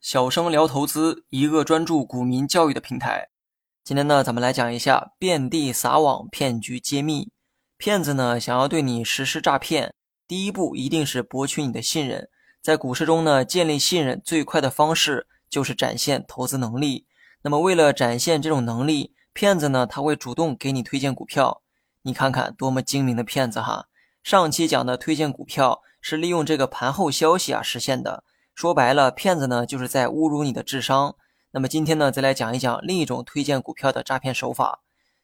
小生聊投资，一个专注股民教育的平台。今天呢，咱们来讲一下遍地撒网骗局揭秘。骗子呢，想要对你实施诈骗，第一步一定是博取你的信任。在股市中呢，建立信任最快的方式就是展现投资能力。那么，为了展现这种能力，骗子呢，他会主动给你推荐股票。你看看多么精明的骗子哈！上期讲的推荐股票是利用这个盘后消息啊实现的。说白了，骗子呢就是在侮辱你的智商。那么今天呢，再来讲一讲另一种推荐股票的诈骗手法。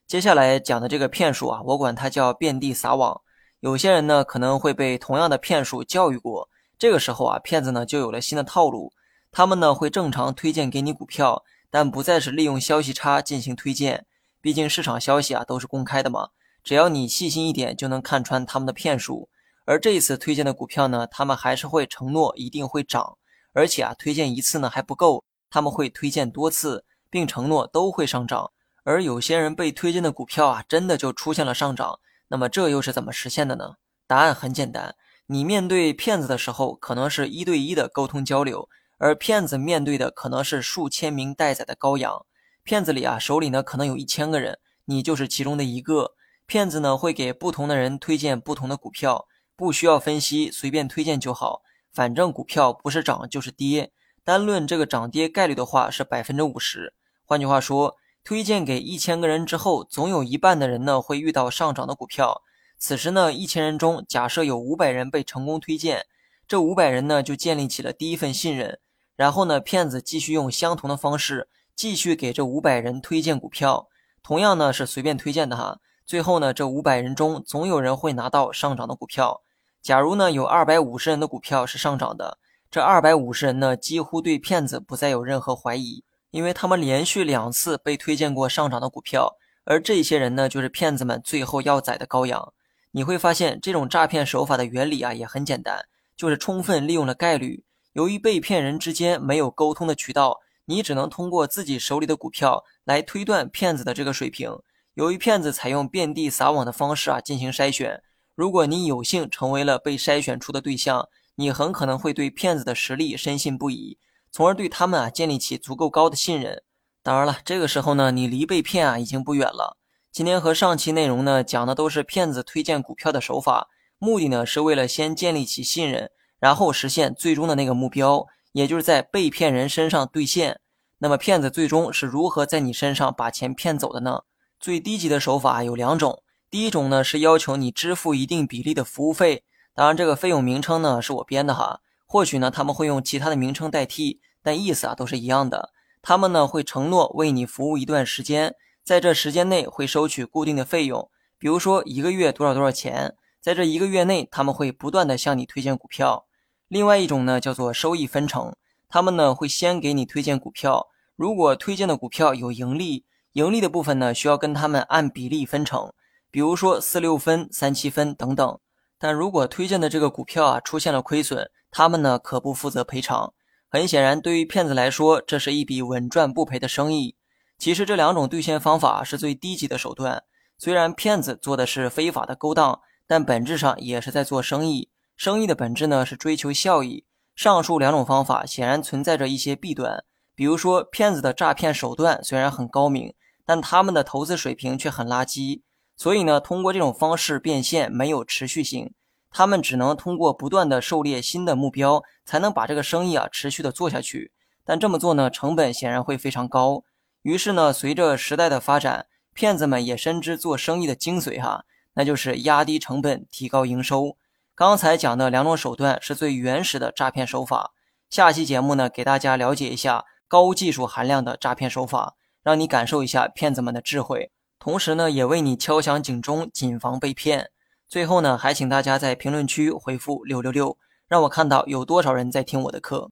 接下来讲的这个骗术啊，我管它叫遍地撒网。有些人呢可能会被同样的骗术教育过，这个时候啊，骗子呢就有了新的套路。他们呢会正常推荐给你股票，但不再是利用消息差进行推荐。毕竟市场消息啊都是公开的嘛，只要你细心一点，就能看穿他们的骗术。而这一次推荐的股票呢，他们还是会承诺一定会涨。而且啊，推荐一次呢还不够，他们会推荐多次，并承诺都会上涨。而有些人被推荐的股票啊，真的就出现了上涨。那么这又是怎么实现的呢？答案很简单，你面对骗子的时候，可能是一对一的沟通交流，而骗子面对的可能是数千名待宰的羔羊。骗子里啊，手里呢可能有一千个人，你就是其中的一个。骗子呢会给不同的人推荐不同的股票，不需要分析，随便推荐就好。反正股票不是涨就是跌，单论这个涨跌概率的话是百分之五十。换句话说，推荐给一千个人之后，总有一半的人呢会遇到上涨的股票。此时呢，一千人中假设有五百人被成功推荐，这五百人呢就建立起了第一份信任。然后呢，骗子继续用相同的方式继续给这五百人推荐股票，同样呢是随便推荐的哈。最后呢，这五百人中总有人会拿到上涨的股票。假如呢有二百五十人的股票是上涨的，这二百五十人呢几乎对骗子不再有任何怀疑，因为他们连续两次被推荐过上涨的股票，而这些人呢就是骗子们最后要宰的羔羊。你会发现这种诈骗手法的原理啊也很简单，就是充分利用了概率。由于被骗人之间没有沟通的渠道，你只能通过自己手里的股票来推断骗子的这个水平。由于骗子采用遍地撒网的方式啊进行筛选。如果你有幸成为了被筛选出的对象，你很可能会对骗子的实力深信不疑，从而对他们啊建立起足够高的信任。当然了，这个时候呢，你离被骗啊已经不远了。今天和上期内容呢讲的都是骗子推荐股票的手法，目的呢是为了先建立起信任，然后实现最终的那个目标，也就是在被骗人身上兑现。那么骗子最终是如何在你身上把钱骗走的呢？最低级的手法有两种。第一种呢是要求你支付一定比例的服务费，当然这个费用名称呢是我编的哈，或许呢他们会用其他的名称代替，但意思啊都是一样的。他们呢会承诺为你服务一段时间，在这时间内会收取固定的费用，比如说一个月多少多少钱，在这一个月内他们会不断的向你推荐股票。另外一种呢叫做收益分成，他们呢会先给你推荐股票，如果推荐的股票有盈利，盈利的部分呢需要跟他们按比例分成。比如说四六分、三七分等等，但如果推荐的这个股票啊出现了亏损，他们呢可不负责赔偿。很显然，对于骗子来说，这是一笔稳赚不赔的生意。其实这两种兑现方法是最低级的手段。虽然骗子做的是非法的勾当，但本质上也是在做生意。生意的本质呢是追求效益。上述两种方法显然存在着一些弊端，比如说骗子的诈骗手段虽然很高明，但他们的投资水平却很垃圾。所以呢，通过这种方式变现没有持续性，他们只能通过不断的狩猎新的目标，才能把这个生意啊持续的做下去。但这么做呢，成本显然会非常高。于是呢，随着时代的发展，骗子们也深知做生意的精髓哈，那就是压低成本，提高营收。刚才讲的两种手段是最原始的诈骗手法。下期节目呢，给大家了解一下高技术含量的诈骗手法，让你感受一下骗子们的智慧。同时呢，也为你敲响警钟，谨防被骗。最后呢，还请大家在评论区回复六六六，让我看到有多少人在听我的课。